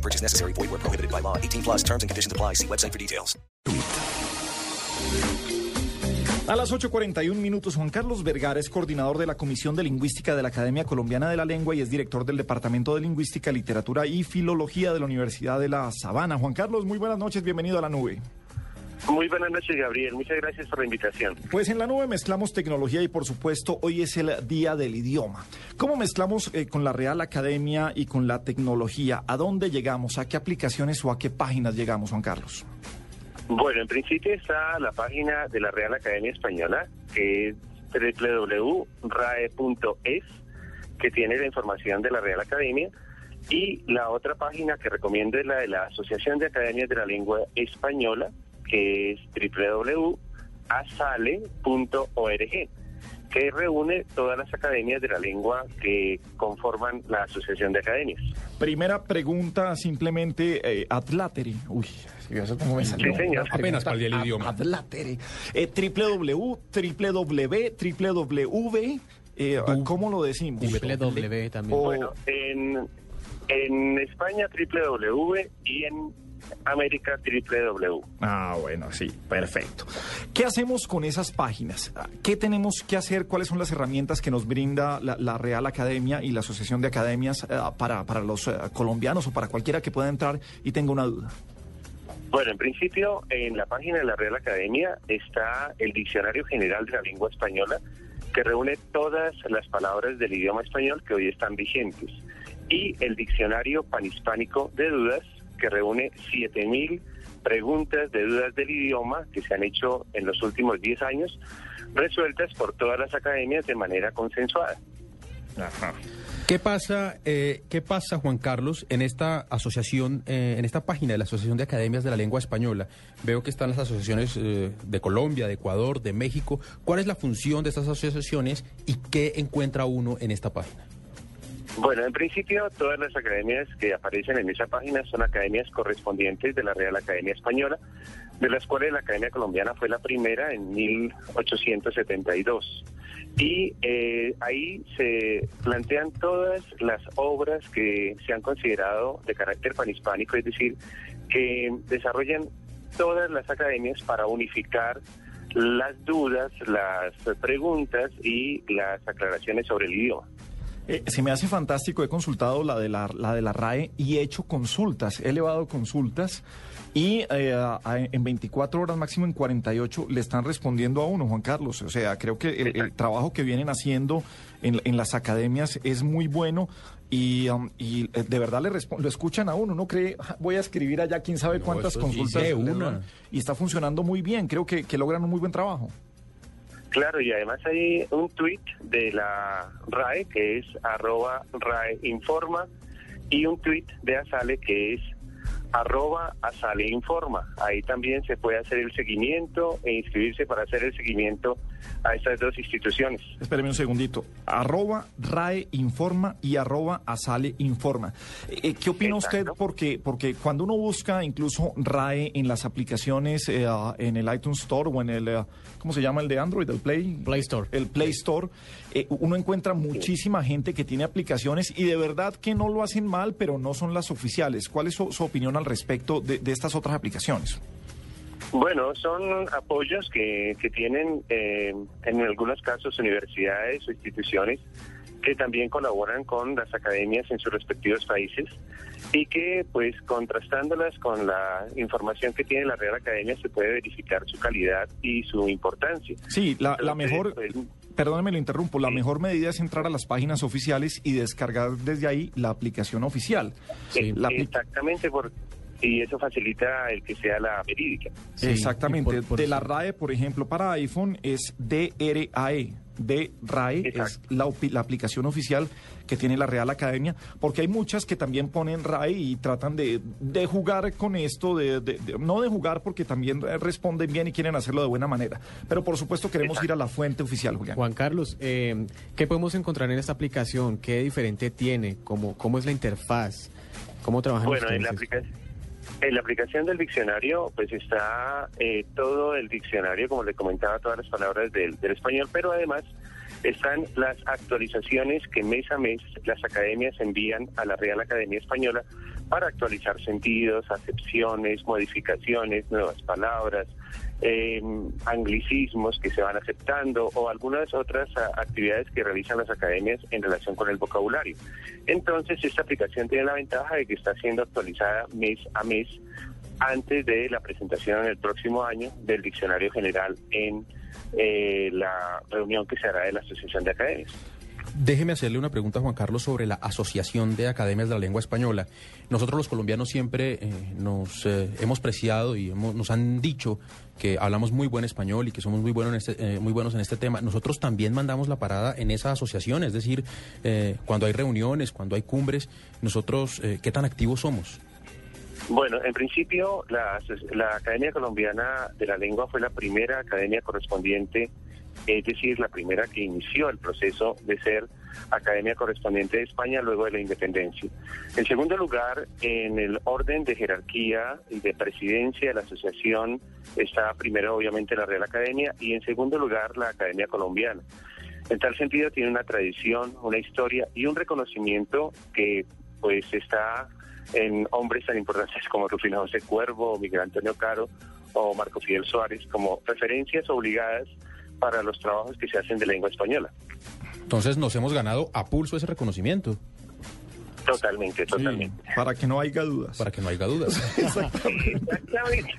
No purchase necessary. Void where prohibited by law. 18 plus terms and conditions apply. See website for details. A las 8.41 minutos, Juan Carlos Vergara es coordinador de la Comisión de Lingüística de la Academia Colombiana de la Lengua y es director del Departamento de Lingüística, Literatura y Filología de la Universidad de La Sabana. Juan Carlos, muy buenas noches, bienvenido a la nube. Muy buenas noches, Gabriel. Muchas gracias por la invitación. Pues en la nube mezclamos tecnología y por supuesto hoy es el Día del Idioma. ¿Cómo mezclamos eh, con la Real Academia y con la tecnología? ¿A dónde llegamos? ¿A qué aplicaciones o a qué páginas llegamos, Juan Carlos? Bueno, en principio está la página de la Real Academia Española, que es www.rae.es, que tiene la información de la Real Academia. Y la otra página que recomiendo es la de la Asociación de Academias de la Lengua Española, que es www.asale.org, que reúne todas las academias de la lengua que conforman la Asociación de Academias. Primera pregunta, simplemente, eh, Atlateri. Uy, eso como me salió. Sí, señor. Apenas para el idioma. Atlateri. Eh, www, www, www, eh, ¿cómo lo decimos? W también. O- Bueno, en, en España www y en América www. Ah, bueno, sí, perfecto. ¿Qué hacemos con esas páginas? ¿Qué tenemos que hacer? ¿Cuáles son las herramientas que nos brinda la, la Real Academia y la Asociación de Academias eh, para, para los eh, colombianos o para cualquiera que pueda entrar y tenga una duda? Bueno, en principio, en la página de la Real Academia está el Diccionario General de la Lengua Española, que reúne todas las palabras del idioma español que hoy están vigentes, y el Diccionario Panhispánico de Dudas, que reúne 7.000 preguntas de dudas del idioma que se han hecho en los últimos 10 años, resueltas por todas las academias de manera consensuada. ¿Qué pasa, eh, ¿Qué pasa, Juan Carlos, en esta asociación, eh, en esta página de la Asociación de Academias de la Lengua Española? Veo que están las asociaciones eh, de Colombia, de Ecuador, de México. ¿Cuál es la función de estas asociaciones y qué encuentra uno en esta página? Bueno, en principio todas las academias que aparecen en esa página son academias correspondientes de la Real Academia Española, de las cuales la Academia Colombiana fue la primera en 1872. Y eh, ahí se plantean todas las obras que se han considerado de carácter panhispánico, es decir, que desarrollan todas las academias para unificar las dudas, las preguntas y las aclaraciones sobre el idioma. Eh, se me hace fantástico, he consultado la de la, la de la RAE y he hecho consultas, he elevado consultas y eh, a- en 24 horas, máximo en 48, le están respondiendo a uno, Juan Carlos. O sea, creo que el, el trabajo que vienen haciendo en, en las academias es muy bueno y, um, y, eh, de verdad le lo escuchan a uno. Uno cree, "Ah, voy a escribir allá quién sabe cuántas consultas. una. dan", Y está funcionando muy bien, creo que, que logran un muy buen trabajo. Claro, y además hay un tuit de la RAE que es arroba RAE Informa y un tuit de Asale que es arroba Asale Informa. Ahí también se puede hacer el seguimiento e inscribirse para hacer el seguimiento a estas dos instituciones. Espéreme un segundito. Arroba RAE Informa y arroba Asale Informa. Eh, ¿Qué opina usted? Porque, porque cuando uno busca incluso RAE en las aplicaciones, eh, ah, en el iTunes Store o en el, eh, ¿cómo se llama el de Android? El Play. Play Store. El Play Store. eh, uno encuentra muchísima gente que tiene aplicaciones y de verdad que no lo hacen mal, pero no son las oficiales. ¿Cuál es su, su opinión al respecto de, de estas otras aplicaciones? Bueno, son apoyos que, que tienen eh, en algunos casos universidades o instituciones que también colaboran con las academias en sus respectivos países y que pues contrastándolas con la información que tiene la Real Academia se puede verificar su calidad y su importancia. Sí, la, la mejor, pues, perdóneme, lo interrumpo, la Sí. mejor medida es entrar a las páginas oficiales y descargar desde ahí la aplicación oficial. La apli- exactamente y eso facilita el que sea la verídica. Sí, Exactamente. y por- por de eso- la RAE, por ejemplo, para iPhone es DRAE, de RAE, es la, la, aplicación oficial que tiene la Real Academia, porque hay muchas que también ponen RAE y tratan de, de jugar con esto, de, no de jugar porque también responden bien y quieren hacerlo de buena manera. Pero por supuesto queremos ir a la fuente oficial, Julián. Juan Carlos, eh, ¿qué podemos encontrar en esta aplicación? ¿Qué diferente tiene? ¿Cómo, cómo es la interfaz? ¿Cómo trabajan bueno, En la aplicación en la aplicación del diccionario, pues está eh, todo el diccionario, como le comentaba, todas las palabras del, español, pero además están las actualizaciones que mes a mes las academias envían a la Real Academia Española para actualizar sentidos, acepciones, modificaciones, nuevas palabras, eh, anglicismos que se van aceptando o algunas otras actividades que realizan las academias en relación con el vocabulario. Entonces, esta aplicación tiene la ventaja de que está siendo actualizada mes a mes antes de la presentación en el próximo año del Diccionario General en eh, la reunión que se hará de la Asociación de Academias. Déjeme hacerle una pregunta a Juan Carlos sobre la Asociación de Academias de la Lengua Española. Nosotros los colombianos siempre eh, nos eh, hemos preciado y nos han dicho que hablamos muy buen español y que somos muy este, eh, muy buenos en este tema. Nosotros también mandamos la parada en esa asociación, es decir, cuando hay reuniones, cuando hay cumbres, nosotros, ¿qué tan activos somos? Bueno, en principio la, la Academia Colombiana de la Lengua fue la primera academia correspondiente es decir, la primera que inició el proceso de ser Academia Correspondiente de España luego de la independencia. En segundo lugar, en el orden de jerarquía y de presidencia de la asociación está primero obviamente la Real Academia y en segundo lugar la Academia Colombiana. En tal sentido tiene una tradición, una historia y un reconocimiento que pues está en hombres tan importantes como Rufino José Cuervo, Miguel Antonio Caro o Marco Fidel Suárez como referencias obligadas para los trabajos que se hacen de lengua española. Entonces nos hemos ganado a pulso ese reconocimiento. Totalmente, totalmente. para que no haya dudas. Para que no haya dudas. Exactamente.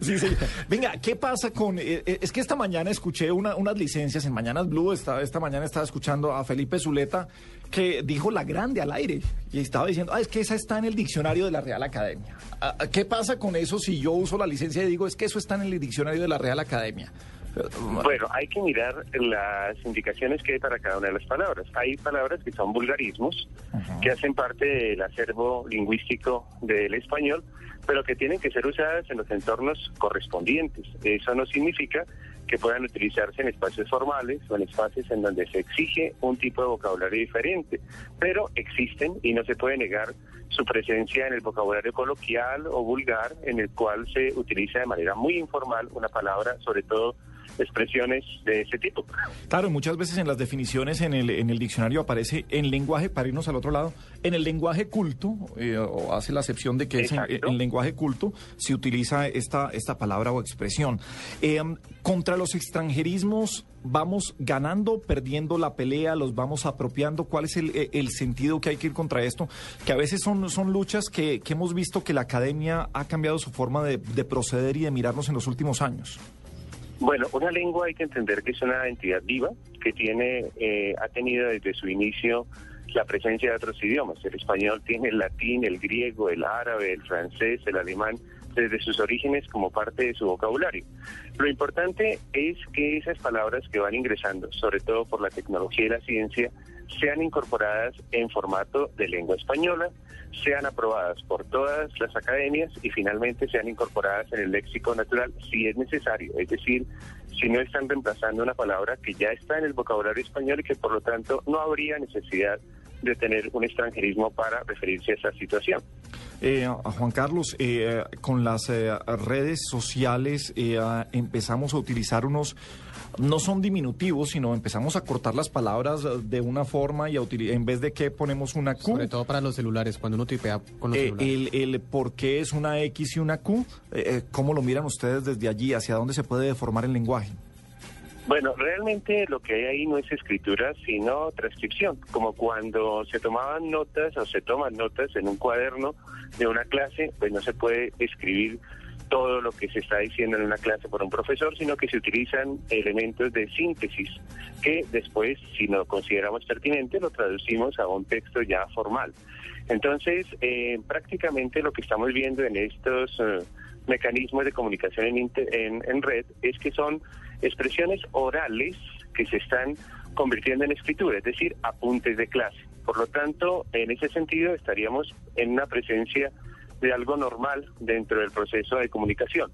sí, sí. Venga, ¿qué pasa con...? Eh, eh, es que esta mañana escuché unas licencias en Mañanas Blue, esta, esta mañana estaba escuchando a Felipe Zuleta que dijo la grande al aire y estaba diciendo, ah, es que esa está en el diccionario de la Real Academia. Ah, ¿Qué pasa con eso si yo uso la licencia y digo, es que eso está en el diccionario de la Real Academia? Bueno, hay que mirar las indicaciones que hay para cada una de las palabras. Hay palabras que son vulgarismos, que hacen parte del acervo lingüístico del español, pero que tienen que ser usadas en los entornos correspondientes. Eso no significa que puedan utilizarse en espacios formales o en espacios en donde se exige un tipo de vocabulario diferente, pero existen y no se puede negar su presencia en el vocabulario coloquial o vulgar en el cual se utiliza de manera muy informal una palabra, sobre todo expresiones de ese tipo. Claro, muchas veces en las definiciones en el, en el diccionario aparece en lenguaje, para irnos al otro lado, en el lenguaje culto, eh, o hace la acepción de que es en, lenguaje culto, se utiliza esta, esta palabra o expresión. Eh, contra los extranjerismos, ¿vamos ganando, perdiendo la pelea, los vamos apropiando? ¿Cuál es el, el sentido que hay que ir contra esto? Que a veces son, son luchas que, que hemos visto que la academia ha cambiado su forma de, de proceder y de mirarnos en los últimos años. Bueno, una lengua hay que entender que es una entidad viva que tiene, eh, ha tenido desde su inicio la presencia de otros idiomas. El español tiene el latín, el griego, el árabe, el francés, el alemán, desde sus orígenes como parte de su vocabulario. Lo importante es que esas palabras que van ingresando, sobre todo por la tecnología y la ciencia, sean incorporadas en formato de lengua española, sean aprobadas por todas las academias y finalmente sean incorporadas en el léxico natural si es necesario, es decir, si no están reemplazando una palabra que ya está en el vocabulario español y que por lo tanto no habría necesidad de tener un extranjerismo para referirse a esa situación. Eh, Juan Carlos, eh, con las eh, redes sociales eh, empezamos a utilizar unos no son diminutivos, sino empezamos a cortar las palabras de una forma y a en vez de que ponemos una Q. Sobre todo para los celulares, cuando uno tipea con los eh, celulares. El, por qué es una X y una Q, eh, eh, ¿cómo lo miran ustedes desde allí? ¿Hacia dónde se puede deformar el lenguaje? Bueno, realmente lo que hay ahí no es escritura, sino transcripción, como cuando se tomaban notas o se toman notas en un cuaderno de una clase, pues no se puede escribir todo lo que se está diciendo en una clase por un profesor, sino que se utilizan elementos de síntesis que después, si no consideramos pertinente, lo traducimos a un texto ya formal. Entonces, eh, prácticamente lo que estamos viendo en estos eh, mecanismos de comunicación en, en, red es que son expresiones orales que se están convirtiendo en escritura, es decir, apuntes de clase. Por lo tanto, en ese sentido estaríamos en una presencia de algo normal dentro del proceso de comunicación.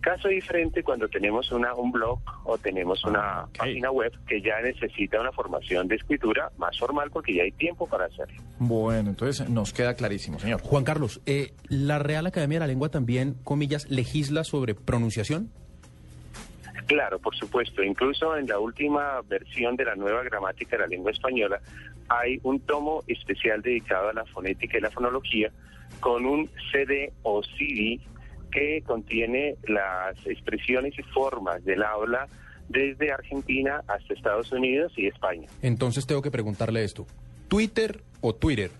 Caso diferente cuando tenemos una, un blog o tenemos una página web que ya necesita una formación de escritura más formal porque ya hay tiempo para hacerlo. Bueno, entonces nos queda clarísimo, señor. Juan Carlos, eh, ¿la Real Academia de la Lengua también, comillas, legisla sobre pronunciación? Claro, por supuesto. Incluso en la última versión de la nueva gramática de la lengua española hay un tomo especial dedicado a la fonética y la fonología con un CD o CD que contiene las expresiones y formas del habla desde Argentina hasta Estados Unidos y España. Entonces tengo que preguntarle esto. ¿Twitter o Twitter?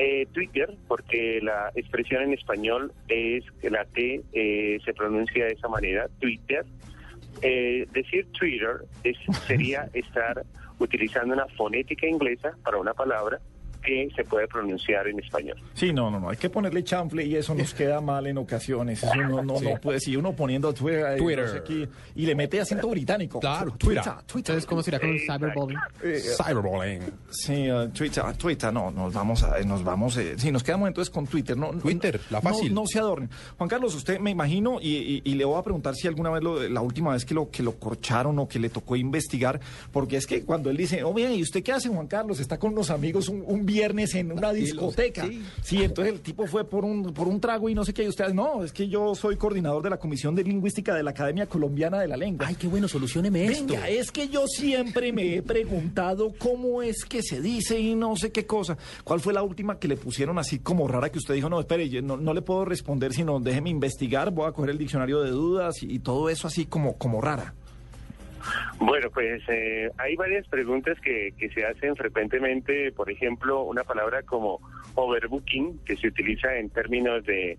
Eh, Twitter, porque la expresión en español es que la T eh, se pronuncia de esa manera, Twitter. Eh, decir Twitter es, sería estar utilizando una fonética inglesa para una palabra que se puede pronunciar en español. Sí, no, no, no, hay que ponerle chanfle y eso nos queda mal en ocasiones. Eso no, no, no puede, si uno poniendo Twitter, ahí, Twitter. no sé qué, y le mete acento británico. Claro, Twitter, Twitter. Twitter. Entonces, ¿cómo sería con un cyberbullying? Cyberbullying. Sí, uh, Twitter, Twitter, no, nos vamos a, nos vamos, eh, sí, nos quedamos entonces con Twitter, no, no- Twitter, la fácil. No, no se adornen. Juan Carlos, usted me imagino y, y- y le voy a preguntar si alguna vez lo- la última vez que lo que lo corcharon o que le tocó investigar, porque es que cuando él dice, oh bien, ¿y usted qué hace, Juan Carlos? Está con unos amigos un, un viernes en una discoteca. sí. Sí. entonces el tipo fue por un por un trago y no sé qué. Y ustedes, no, es que yo soy coordinador de la Comisión de Lingüística de la Academia Colombiana de la Lengua. Ay, qué bueno, solucioneme esto. Venga, es que yo siempre me he preguntado cómo es que se dice y no sé qué cosa. ¿Cuál fue la última que le pusieron así como rara que usted dijo, no, espere, yo no, no le puedo responder, sino déjeme investigar, voy a coger el diccionario de dudas y, y todo eso así como, como rara? Bueno, pues eh, hay varias preguntas que, que se hacen frecuentemente. Por ejemplo, una palabra como overbooking, que se utiliza en términos de,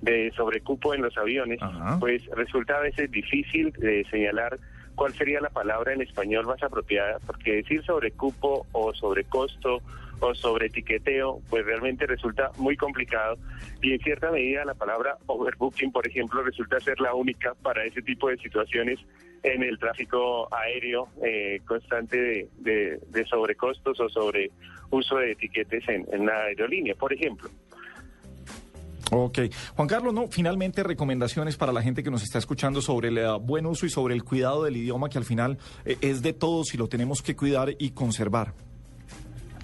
de sobrecupo en los aviones, Ajá. pues resulta a veces difícil de señalar cuál sería la palabra en español más apropiada, porque decir sobrecupo o sobrecosto o sobre etiqueteo, pues realmente resulta muy complicado y en cierta medida la palabra overbooking, por ejemplo, resulta ser la única para ese tipo de situaciones en el tráfico aéreo eh, constante de, de- de sobrecostos o sobre uso de etiquetes en, en la aerolínea, por ejemplo. Ok. Juan Carlos, no, finalmente recomendaciones para la gente que nos está escuchando sobre el eh, buen uso y sobre el cuidado del idioma que al final eh, es de todos y lo tenemos que cuidar y conservar.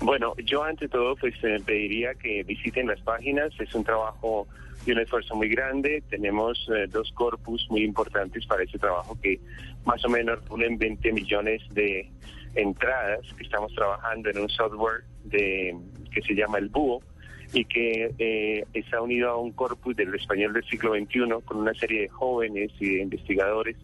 Bueno, yo ante todo pues eh, pediría que visiten las páginas, es un trabajo y un esfuerzo muy grande, tenemos eh, dos corpus muy importantes para ese trabajo que más o menos unen 20 millones de entradas que estamos trabajando en un software de que se llama el Búho y que eh, está unido a un corpus del español del siglo XXI con una serie de jóvenes y de investigadores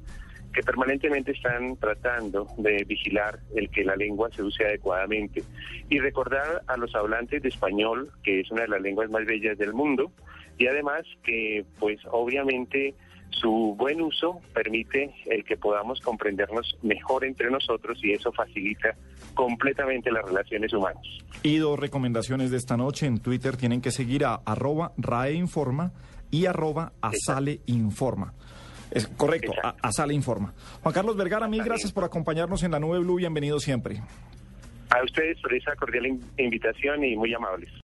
que permanentemente están tratando de vigilar el que la lengua se use adecuadamente. Y recordar a los hablantes de español que es una de las lenguas más bellas del mundo y además que pues obviamente su buen uso permite el que podamos comprendernos mejor entre nosotros y eso facilita completamente las relaciones humanas. Y dos recomendaciones de esta noche. En Twitter tienen que seguir a arroba raeinforma y arroba asaleinforma. Es correcto, a, Exacto. Asale Informa. Juan Carlos Vergara, mil gracias por acompañarnos en la Nube Blue. Bienvenido siempre. A ustedes por esa cordial in- invitación y muy amables.